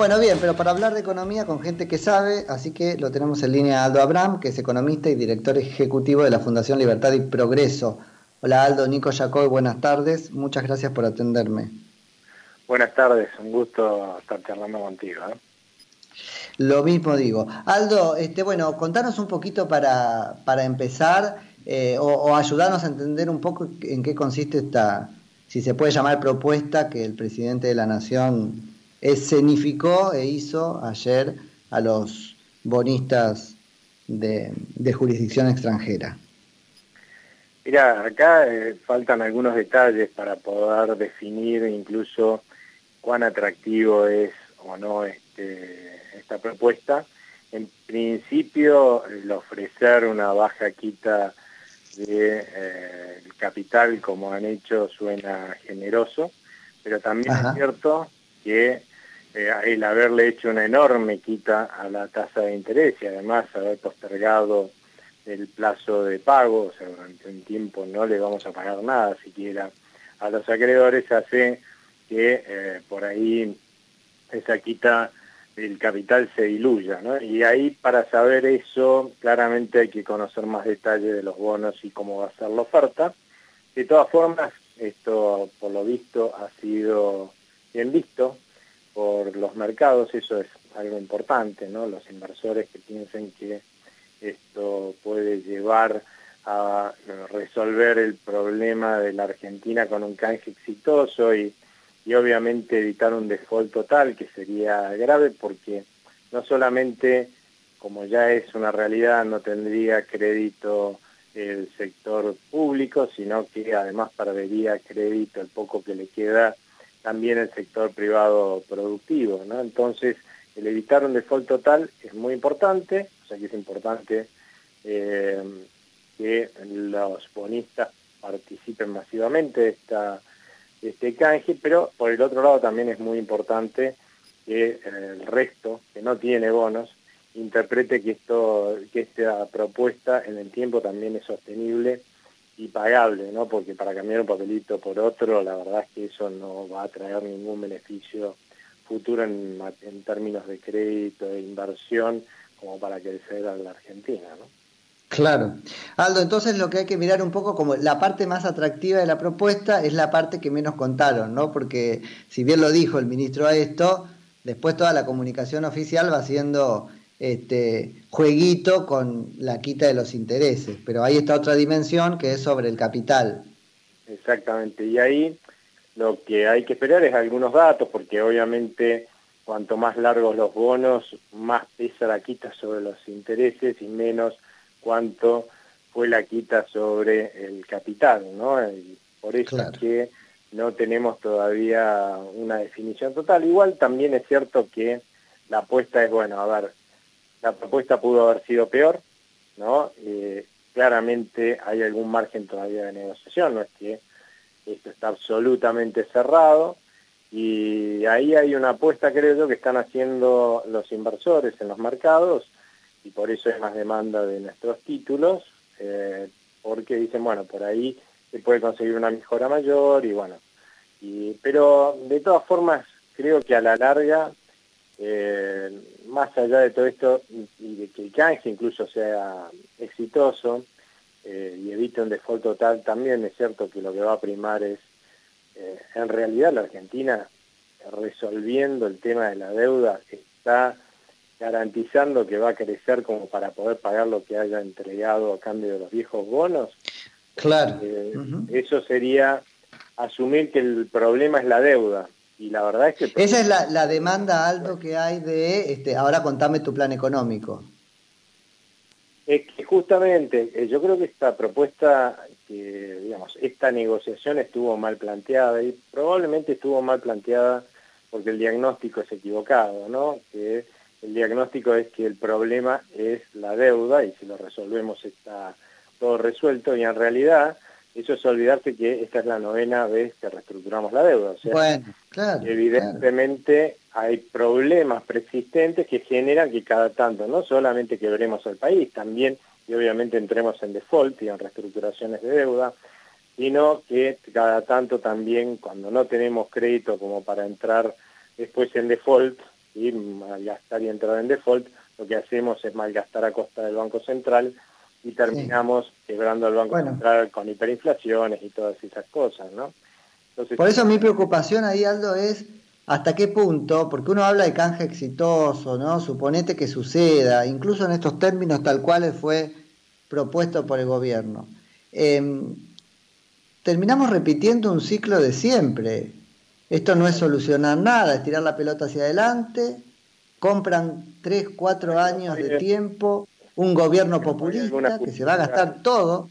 Bueno, bien, pero para hablar de economía con gente que sabe, así que lo tenemos en línea Aldo Abram, que es economista y director ejecutivo de la Fundación Libertad y Progreso. Hola Aldo, Nico Jacob, buenas tardes, muchas gracias por atenderme. Buenas tardes, un gusto estar charlando contigo. ¿eh? Lo mismo digo. Aldo, este, bueno, contanos un poquito para, para empezar eh, o, ayudarnos a entender un poco en qué consiste esta, si se puede llamar propuesta que el presidente de la Nación escenificó e hizo ayer a los bonistas de, jurisdicción extranjera. Mira, acá eh, faltan algunos detalles para poder definir incluso cuán atractivo es o no este, esta propuesta. En principio, el ofrecer una baja quita de eh, capital como han hecho suena generoso, pero también es cierto que eh, el haberle hecho una enorme quita a la tasa de interés y además haber postergado el plazo de pago, o sea, durante un tiempo no le vamos a pagar nada siquiera a los acreedores, hace que eh, por ahí esa quita del capital se diluya. Y ahí para saber eso, claramente hay que conocer más detalle de los bonos y cómo va a ser la oferta. De todas formas, esto por lo visto ha sido bien visto por los mercados, eso es algo importante, ¿no? Los inversores que piensen que esto puede llevar a resolver el problema de la Argentina con un canje exitoso y, y obviamente evitar un default total, que sería grave porque no solamente, como ya es una realidad, no tendría crédito el sector público, sino que además perdería crédito el poco que le queda también el sector privado productivo, ¿no? Entonces, el evitar un default total es muy importante, o sea que es importante eh, que los bonistas participen masivamente de, esta, este canje, pero por el otro lado también es muy importante que el resto, que no tiene bonos, interprete que, esto, que esta propuesta en el tiempo también es sostenible y pagable, ¿no? Porque para cambiar un papelito por otro, la verdad es que eso no va a traer ningún beneficio futuro en, en términos de crédito, e inversión, como para crecer a la Argentina, ¿no? Claro. Aldo, entonces lo que hay que mirar un poco como la parte más atractiva de la propuesta es la parte que menos contaron, ¿no? Porque si bien lo dijo el ministro a esto, después toda la comunicación oficial va siendo este, jueguito con la quita de los intereses, pero ahí está otra dimensión que es sobre el capital. Exactamente, y ahí lo que hay que esperar es algunos datos, porque obviamente cuanto más largos los bonos, más pesa la quita sobre los intereses y menos cuánto fue la quita sobre el capital, ¿no? Y por eso es que no tenemos todavía una definición total. Igual también es cierto que la apuesta es, bueno, a ver, la propuesta pudo haber sido peor, ¿no? Eh, claramente hay algún margen todavía de negociación, no es que esto está absolutamente cerrado, y ahí hay una apuesta, creo yo, que están haciendo los inversores en los mercados, y por eso hay más demanda de nuestros títulos, eh, porque dicen, bueno, por ahí se puede conseguir una mejora mayor, y bueno, y, pero de todas formas, creo que a la larga eh, más allá de todo esto y de que el canje incluso sea exitoso eh, y evite un default total, también es cierto que lo que va a primar es, eh, en realidad la Argentina resolviendo el tema de la deuda está garantizando que va a crecer como para poder pagar lo que haya entregado a cambio de los viejos bonos. Claro. Eso sería asumir que el problema es la deuda y la verdad es que... Esa es la, demanda, Aldo, que hay de, este, ahora contame tu plan económico. Es que justamente, eh, yo creo que esta propuesta, que, digamos, esta negociación estuvo mal planteada y probablemente estuvo mal planteada porque el diagnóstico es equivocado, ¿no? Que el diagnóstico es que el problema es la deuda y si lo resolvemos está todo resuelto y en realidad eso es olvidarse que esta es la novena vez que reestructuramos la deuda. O sea, evidentemente hay problemas preexistentes que generan que cada tanto no solamente quebremos el país, también y obviamente entremos en default y en reestructuraciones de deuda, sino que cada tanto también cuando no tenemos crédito como para entrar después en default, y malgastar y entrar en default, lo que hacemos es malgastar a costa del Banco Central y terminamos quebrando al Banco Central con hiperinflaciones y todas esas cosas, ¿no? Por eso mi preocupación ahí, Aldo, es hasta qué punto, porque uno habla de canje exitoso, ¿no? Suponete que suceda, incluso en estos términos tal cual fue propuesto por el gobierno. Em, terminamos repitiendo un ciclo de siempre. Esto no es solucionar nada, es tirar la pelota hacia adelante, compran tres, cuatro años de tiempo, un gobierno populista que se va a gastar todo.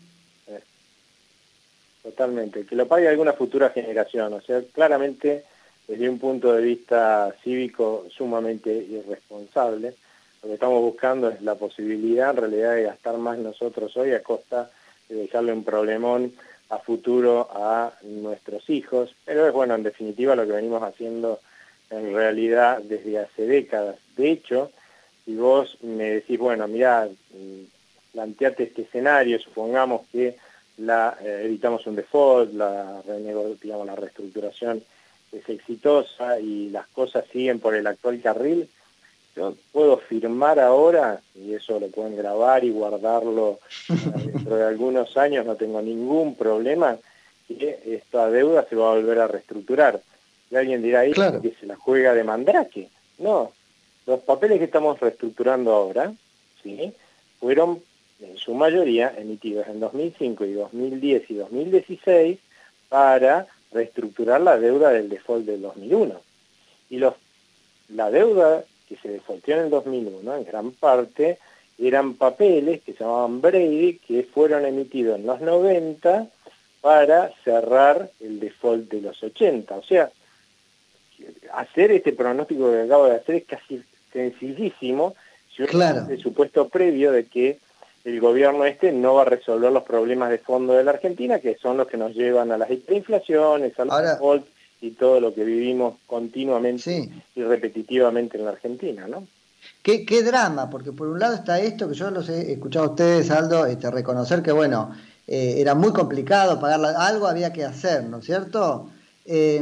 Totalmente, que lo pague alguna futura generación, o sea, claramente desde un punto de vista cívico sumamente irresponsable. Lo que estamos buscando es la posibilidad en realidad de gastar más nosotros hoy a costa de dejarle un problemón a futuro a nuestros hijos, pero es bueno, en definitiva lo que venimos haciendo en realidad desde hace décadas. De hecho, si vos me decís, bueno, mira, mm, planteate este escenario, supongamos que la, eh, evitamos un default, la, digamos, la reestructuración es exitosa y las cosas siguen por el actual carril, yo puedo firmar ahora, y eso lo pueden grabar y guardarlo dentro de algunos años, no tengo ningún problema, que esta deuda se va a volver a reestructurar. Y alguien dirá ahí que se la juega de mandrake. No, los papeles que estamos reestructurando ahora, ¿sí? fueron en su mayoría emitidos en 2005 y 2010 y 2016 para reestructurar la deuda del default del 2001. Y los, la deuda que se defaultó en el 2001, en gran parte, eran papeles que se llamaban Brady, que fueron emitidos en los 90 para cerrar el default de los 80. O sea, hacer este pronóstico que acabo de hacer es casi sencillísimo si uno claro. el supuesto previo de que el gobierno este no va a resolver los problemas de fondo de la Argentina, que son los que nos llevan a las hiperinflaciones, a los y todo lo que vivimos continuamente y repetitivamente en la Argentina, ¿no? ¿Qué, ¿Qué, drama, porque por un lado está esto que yo los he escuchado a ustedes, Aldo, este, reconocer que, bueno, eh, era muy complicado pagar algo había que hacer, ¿no es cierto? Eh,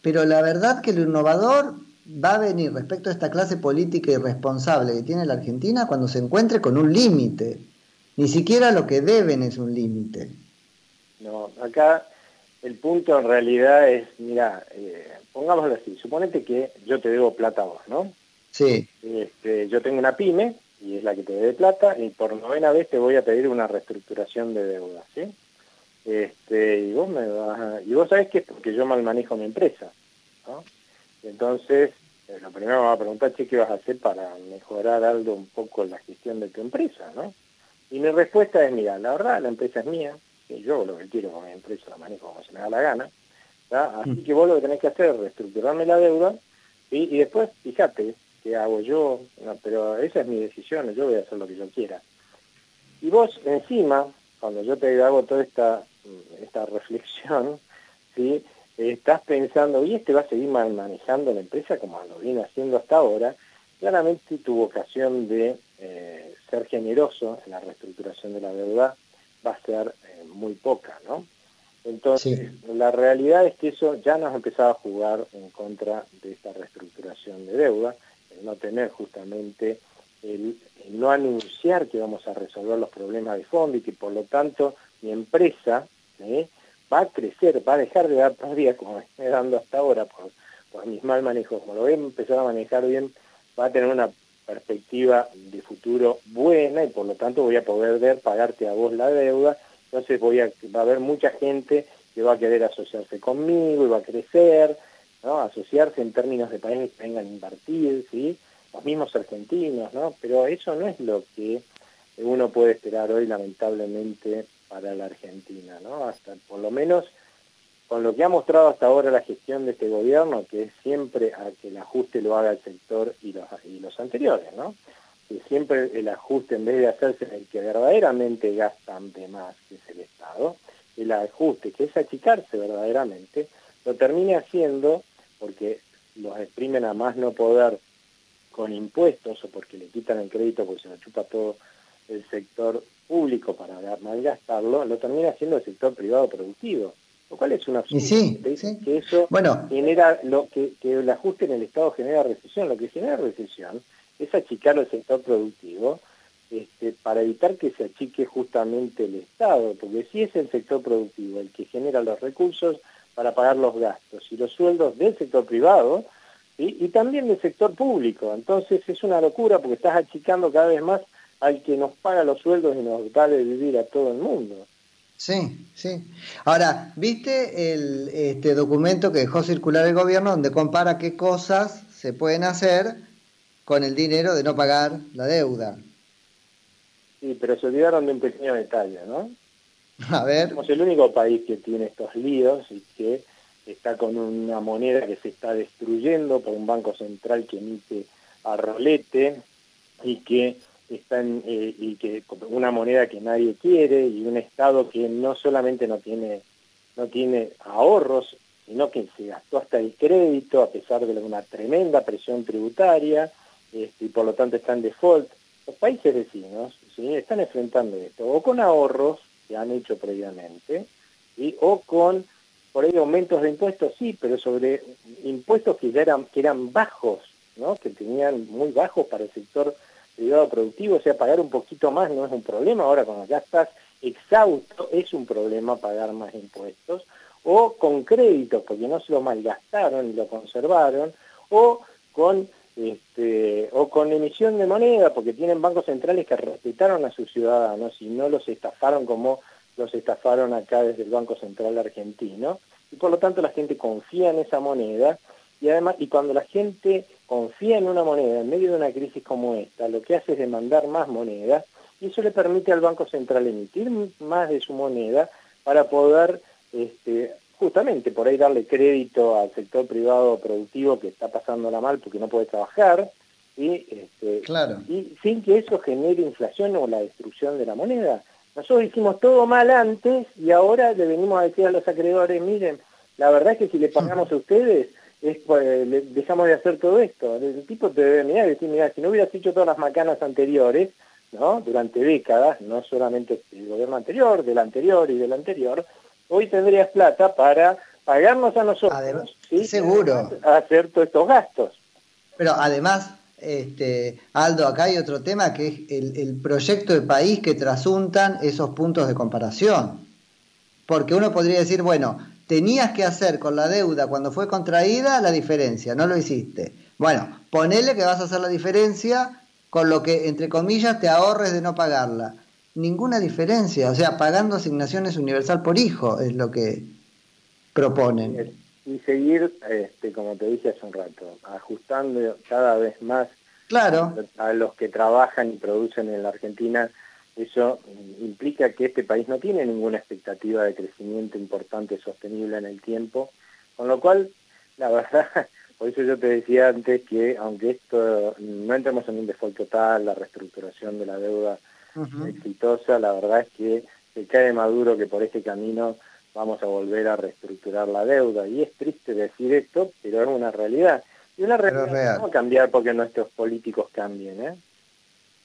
pero la verdad que lo innovador va a venir respecto a esta clase política irresponsable que tiene la Argentina cuando se encuentre con un límite. Ni siquiera lo que deben es un límite. No, acá el punto en realidad es, mira, eh, pongámoslo así, suponete que yo te debo plata a vos, ¿no? Sí. Este, yo tengo una pyme y es la que te debe plata y por novena vez te voy a pedir una reestructuración de deuda, ¿sí? Este, y vos me vas y vos sabés que es porque yo mal manejo mi empresa, ¿no? Entonces, eh, lo primero me va a preguntar, che, ¿qué vas a hacer para mejorar algo un poco la gestión de tu empresa, no? Y mi respuesta es, mira, la verdad, la empresa es mía, y yo lo que quiero con mi empresa la manejo como se me da la gana, así mm. que vos lo que tenés que hacer es reestructurarme la deuda, y después, fíjate, qué hago yo, pero esa es mi decisión, yo voy a hacer lo que yo quiera. Y vos, encima, cuando yo te hago toda esta, esta reflexión, ¿sí? Estás pensando, y este va a seguir manejando la empresa como lo viene haciendo hasta ahora, claramente tu vocación de eh, ser generoso en la reestructuración de la deuda va a ser eh, muy poca, ¿no? Entonces, la realidad es que eso ya nos ha empezado a jugar en contra de esta reestructuración de deuda, el no tener justamente, el, no anunciar que vamos a resolver los problemas de fondo y que por lo tanto mi empresa, ¿eh? Va a crecer, va a dejar de dar pérdida como me dando hasta ahora por, mis mal manejos. Como lo voy a empezar a manejar bien, va a tener una perspectiva de futuro buena y por lo tanto voy a poder ver pagarte a vos la deuda. Entonces voy va a haber mucha gente que va a querer asociarse conmigo y va a crecer, ¿no? asociarse en términos de países que vengan a invertir, ¿sí? los mismos argentinos, ¿no? pero eso no es lo que uno puede esperar hoy lamentablemente para la Argentina, ¿no? Hasta por lo menos con lo que ha mostrado hasta ahora la gestión de este gobierno, que es siempre a que el ajuste lo haga el sector y los, y los anteriores, ¿no? Que siempre el ajuste, en vez de hacerse en el que verdaderamente gastan de más, que es el Estado, el ajuste, que es achicarse verdaderamente, lo termine haciendo porque los exprimen a más no poder con impuestos o porque le quitan el crédito porque se lo chupa todo el sector público para malgastarlo, lo termina haciendo el sector privado productivo. lo cual es una absurdo. Sí, que eso bueno. genera lo que, que el ajuste en el Estado genera recesión. Lo que genera recesión es achicar el sector productivo este, para evitar que se achique justamente el Estado, porque si es el sector productivo el que genera los recursos para pagar los gastos y los sueldos del sector privado y también del sector público. Entonces es una locura porque estás achicando cada vez más al que nos paga los sueldos y nos da de vivir a todo el mundo. Sí, sí. Ahora, ¿viste el este documento que dejó circular el gobierno donde compara qué cosas se pueden hacer con el dinero de no pagar la deuda? Sí, pero se olvidaron de un pequeño detalle, ¿no? A ver. Somos el único país que tiene estos líos y que está con una moneda que se está destruyendo por un banco central que emite a rolete y que están eh, y que una moneda que nadie quiere y un estado que no solamente no tiene no tiene ahorros sino que se gastó hasta el crédito a pesar de una tremenda presión tributaria este, y por lo tanto está en default. Los países vecinos están enfrentando esto o con ahorros que han hecho previamente y o con por ahí aumentos de impuestos sí pero sobre impuestos que ya eran que eran bajos ¿no? que tenían muy bajos para el sector privado productivo, o sea, pagar un poquito más no es un problema, ahora cuando ya estás exhausto es un problema pagar más impuestos, o con créditos, porque no se lo malgastaron y lo conservaron, o con este, o con emisión de moneda, porque tienen bancos centrales que respetaron a sus ciudadanos y no los estafaron como los estafaron acá desde el Banco Central argentino, y por lo tanto la gente confía en esa moneda, y además, y cuando la gente confía en una moneda en medio de una crisis como esta, lo que hace es demandar más moneda y eso le permite al Banco Central emitir más de su moneda para poder este, justamente por ahí darle crédito al sector privado productivo que está pasándola mal porque no puede trabajar y, este, claro. y sin que eso genere inflación o la destrucción de la moneda. Nosotros hicimos todo mal antes y ahora le venimos a decir a los acreedores, miren, la verdad es que si le pagamos a ustedes es pues, dejamos de hacer todo esto. El tipo te debe mirar y decir, mira, si no hubieras hecho todas las macanas anteriores, ¿no? Durante décadas, no solamente el gobierno anterior, del anterior y del anterior, hoy tendrías plata para pagarnos a nosotros, ¿sí? seguro, a hacer todos estos gastos. Pero además, este, Aldo, acá hay otro tema que es el, el proyecto de país que trasuntan esos puntos de comparación. Porque uno podría decir, bueno, tenías que hacer con la deuda cuando fue contraída la diferencia, no lo hiciste. Bueno, ponele que vas a hacer la diferencia con lo que, entre comillas, te ahorres de no pagarla. Ninguna diferencia, o sea, pagando asignaciones universal por hijo es lo que proponen. Y seguir, este, como te dije hace un rato, ajustando cada vez más claro. a los que trabajan y producen en la Argentina eso implica que este país no tiene ninguna expectativa de crecimiento importante sostenible en el tiempo, con lo cual, la verdad, por eso yo te decía antes que aunque esto no entremos en un default total, la reestructuración de la deuda exitosa, la verdad es que se cae maduro que por este camino vamos a volver a reestructurar la deuda. Y es triste decir esto, pero es una realidad. Y una realidad no va a cambiar porque nuestros políticos cambien, ¿eh?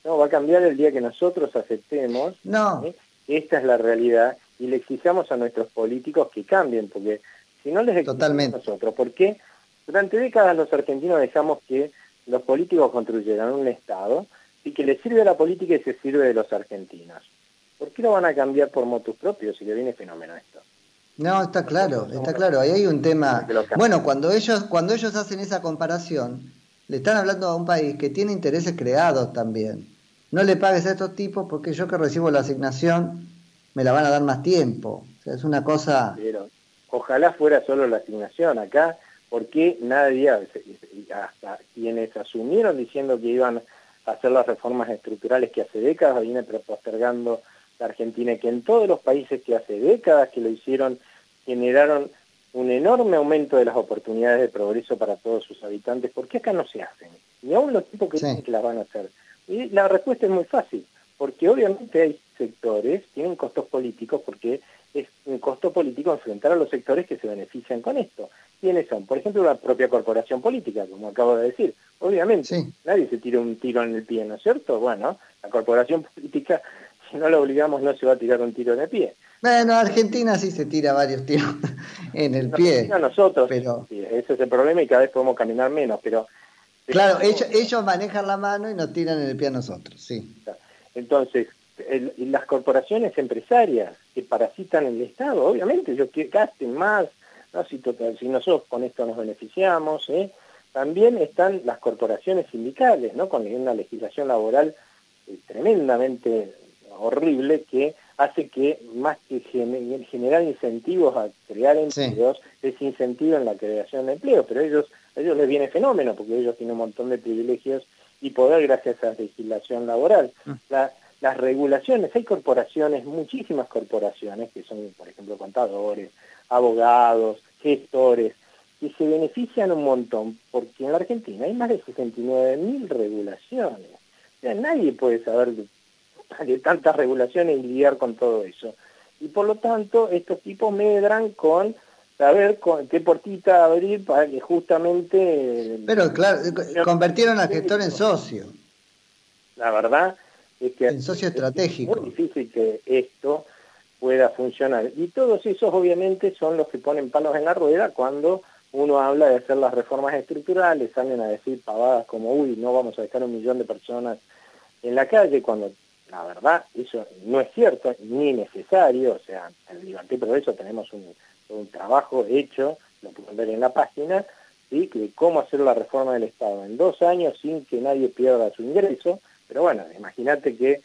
No, va a cambiar el día que nosotros aceptemos. No. ¿eh? Esta es la realidad y le exijamos a nuestros políticos que cambien, porque si no les exigimos a nosotros, ¿por qué? Durante décadas los argentinos dejamos que los políticos construyeran un Estado y que les sirve a la política y se sirve de los argentinos. ¿Por qué no van a cambiar por motus propios si le viene fenómeno esto? No, está claro, está claro. Ahí hay un tema. Bueno, cuando ellos, cuando ellos hacen esa comparación, le están hablando a un país que tiene intereses creados también. No le pagues a estos tipos porque yo que recibo la asignación me la van a dar más tiempo. O sea, es una cosa... Pero ojalá fuera solo la asignación acá, porque nadie, hasta quienes asumieron diciendo que iban a hacer las reformas estructurales que hace décadas viene postergando la Argentina, que en todos los países que hace décadas que lo hicieron generaron un enorme aumento de las oportunidades de progreso para todos sus habitantes, ¿por qué acá no se hacen? Ni aún los tipos que dicen que las van a hacer. Y la respuesta es muy fácil, porque obviamente hay sectores, tienen costos políticos, porque es un costo político enfrentar a los sectores que se benefician con esto. ¿Quiénes son? Por ejemplo, la propia corporación política, como acabo de decir. Obviamente, nadie se tira un tiro en el pie, ¿no es cierto? Bueno, la corporación política, si no la obligamos, no se va a tirar un tiro en el pie. Bueno, Argentina sí se tira varios tiros en el pie. A nosotros, pero... ese es el problema y cada vez podemos caminar menos, pero... Claro, ellos, ellos manejan la mano y nos tiran en el pie a nosotros, sí. Entonces, las corporaciones empresarias que parasitan el Estado, obviamente, ellos que gasten más, ¿no? si, si nosotros con esto nos beneficiamos, ¿eh? también están las corporaciones sindicales, ¿no? con una legislación laboral eh, tremendamente horrible que hace que más que generar incentivos a crear empleos, sí. en la creación de empleo, pero ellos, a ellos les viene fenómeno porque ellos tienen un montón de privilegios y poder gracias a la legislación laboral. Mm. las regulaciones, hay corporaciones, muchísimas corporaciones, que son, por ejemplo, contadores, abogados, gestores, que se benefician un montón, porque en la Argentina hay más de 69 mil regulaciones. O sea, nadie puede saber de tantas regulaciones y lidiar con todo eso. Y por lo tanto, estos tipos medran con saber con qué portita abrir para que justamente... Pero claro, convirtieron al gestor en socio. La verdad es que... En socio estratégico. Es muy difícil que esto pueda funcionar. Y todos esos obviamente son los que ponen palos en la rueda cuando uno habla de hacer las reformas estructurales, salen a decir pavadas como, uy, no vamos a dejar un millón de personas en la calle, cuando la verdad, eso no es cierto ni necesario, o sea, en el Libertad y Progreso tenemos un, trabajo hecho, lo pueden ver en la página, ¿sí? de cómo hacer la reforma del Estado en dos años sin que nadie pierda su ingreso, pero bueno, imagínate que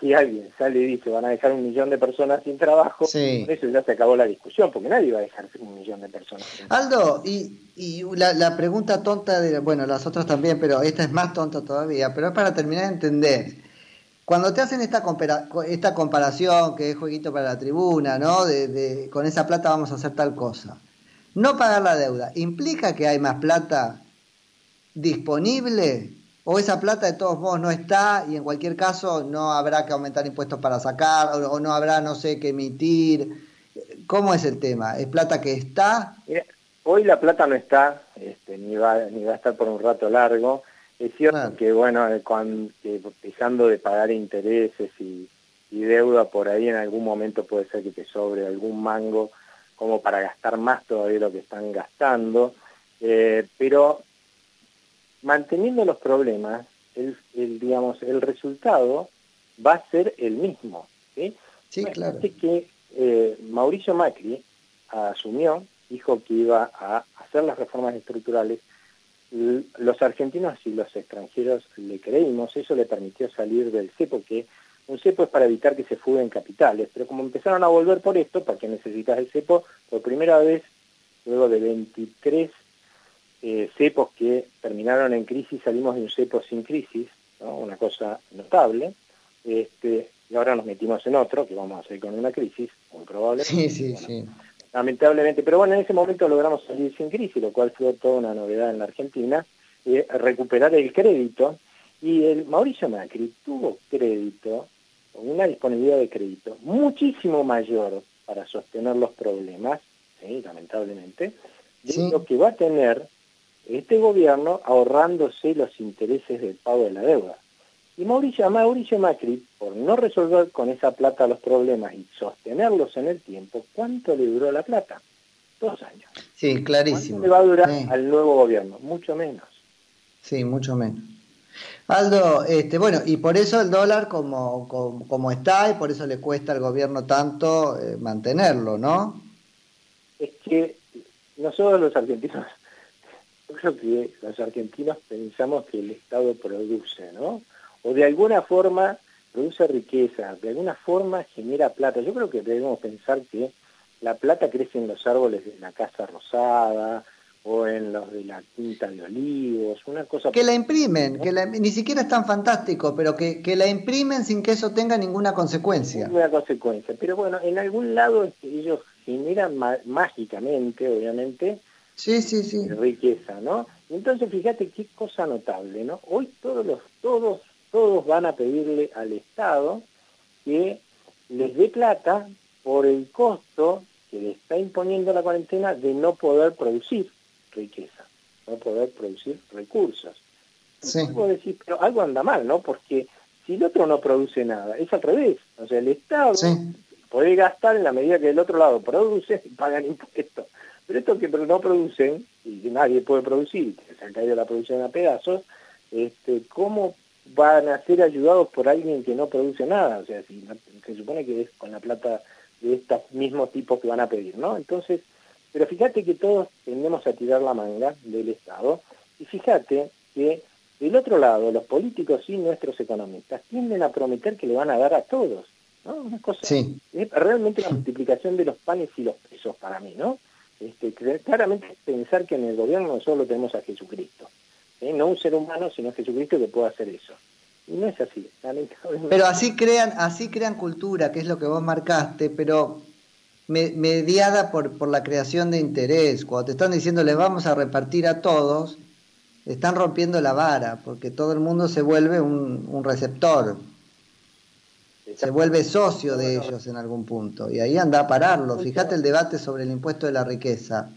si alguien sale y dice van a dejar un millón de personas sin trabajo, eso ya se acabó la discusión, porque nadie va a dejar un millón de personas sin Aldo, y, y la, la, pregunta tonta, de, bueno, las otras también, pero esta es más tonta todavía, pero es para terminar de entender. Cuando te hacen esta, esta comparación, que es jueguito para la tribuna, ¿no? De, con esa plata vamos a hacer tal cosa. No pagar la deuda, ¿implica que hay más plata disponible? ¿O esa plata de todos modos no está y en cualquier caso no habrá que aumentar impuestos para sacar o, no habrá, no sé, que emitir? ¿Cómo es el tema? ¿Es plata que está? hoy la plata no está, este, ni, va, ni va a estar por un rato largo. Es cierto que, bueno, eh, cuando, dejando de pagar intereses y, deuda por ahí, en algún momento puede ser que te sobre algún mango como para gastar más todavía lo que están gastando, eh, pero manteniendo los problemas, el, digamos, el resultado va a ser el mismo. ¿sí? Sí, claro. que eh, Mauricio Macri asumió, dijo que iba a hacer las reformas estructurales los argentinos y los extranjeros le creímos, eso le permitió salir del cepo, que un cepo es para evitar que se fuguen capitales, pero como empezaron a volver por esto, ¿para qué necesitas el cepo? Por primera vez, luego de 23 eh, cepos que terminaron en crisis, salimos de un cepo sin crisis, una cosa notable, este, y ahora nos metimos en otro, que vamos a hacer con una crisis, muy probable. Sí, sí, sí lamentablemente. Pero bueno, en ese momento logramos salir sin crisis, lo cual fue toda una novedad en la Argentina, eh, recuperar el crédito. Y el Mauricio Macri tuvo crédito, una disponibilidad de crédito muchísimo mayor para sostener los problemas, lamentablemente, de lo que va a tener este gobierno ahorrándose los intereses del pago de la deuda. Y Mauricio, Mauricio Macri, por no resolver con esa plata los problemas y sostenerlos en el tiempo, ¿cuánto le duró la plata? Dos años. Sí, clarísimo. ¿Cuánto le va a durar al nuevo gobierno? Mucho menos. Sí, mucho menos. Aldo, este, bueno, y por eso el dólar como, como, está y por eso le cuesta al gobierno tanto eh, mantenerlo, ¿no? Es que nosotros los argentinos, yo creo que los argentinos pensamos que el Estado produce, ¿no? O de alguna forma produce riqueza, de alguna forma genera plata. Yo creo que debemos pensar que la plata crece en los árboles de la Casa Rosada o en los de la Quinta de Olivos, una cosa... Que la imprimen, que ni siquiera es tan fantástico, pero que, que, la imprimen sin que eso tenga ninguna consecuencia. Ninguna consecuencia, pero bueno, en algún lado ellos generan mágicamente, obviamente, sí, sí, sí. riqueza, ¿no? Entonces fíjate qué cosa notable, ¿no? Hoy todos los, todos todos van a pedirle al Estado que les dé plata por el costo que le está imponiendo la cuarentena de no poder producir riqueza, no poder producir recursos. Sí. decir, pero algo anda mal, ¿no? Porque si el otro no produce nada, es al revés. O sea, el Estado podés gastar en la medida que del otro lado producen y pagan impuestos. Pero estos que no producen, y nadie puede producir, se ha caído la producción a pedazos, este, ¿cómo van a ser ayudados por alguien que no produce nada? O sea, si se supone que es con la plata de estos mismos tipos que van a pedir, ¿no? Entonces, pero fíjate que todos tendemos a tirar la manga del Estado, y fíjate que del otro lado, los políticos y nuestros economistas tienden a prometer que le van a dar a todos, ¿no? Una cosa, es realmente la multiplicación de los panes y los pesos para mí, ¿no? Este, claramente pensar que en el gobierno solo tenemos a Jesucristo, ¿eh? no un ser humano, sino Jesucristo que pueda hacer eso. Y no es así, Pero así crean, así crean cultura, que es lo que vos marcaste, pero mediada por, por la creación de interés. Cuando te están diciendo les vamos a repartir a todos, están rompiendo la vara, porque todo el mundo se vuelve un, un receptor, se vuelve socio de ellos en algún punto, y ahí anda a pararlo. Fíjate el debate sobre el impuesto de la riqueza.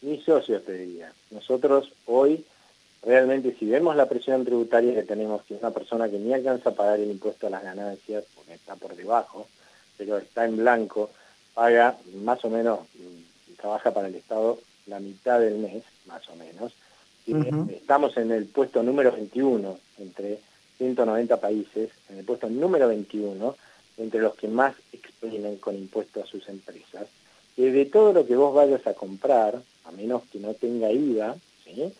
Ni socios te diría. Nosotros hoy, realmente, si vemos la presión tributaria que tenemos, que es una persona que ni alcanza a pagar el impuesto a las ganancias, porque está por debajo, pero está en blanco, paga más o menos, mm, trabaja para el Estado la mitad del mes, más o menos. Estamos en el puesto número 21 entre 190 países, en el puesto número 21 entre los que más exprimen con impuestos a sus empresas. Y de todo lo que vos vayas a comprar, a menos que no tenga IVA, ¿sí?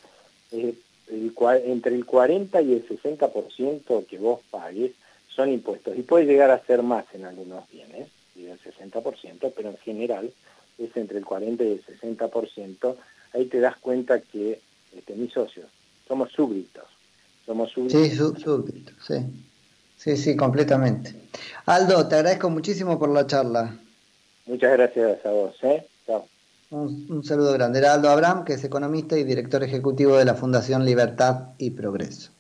Eh, entre el 40 y el 60% que vos pagues son impuestos. Y puede llegar a ser más en algunos bienes y del 60%, pero en general es entre el 40 y el 60%, ahí te das cuenta que este, mis socios, somos súbditos. Somos súbditos. Sí, súbditos, sí. Sí, sí, completamente. Aldo, te agradezco muchísimo por la charla. Muchas gracias a vos. ¿eh? Chao. Un, saludo grande. Era Aldo Abraham, que es economista y director ejecutivo de la Fundación Libertad y Progreso.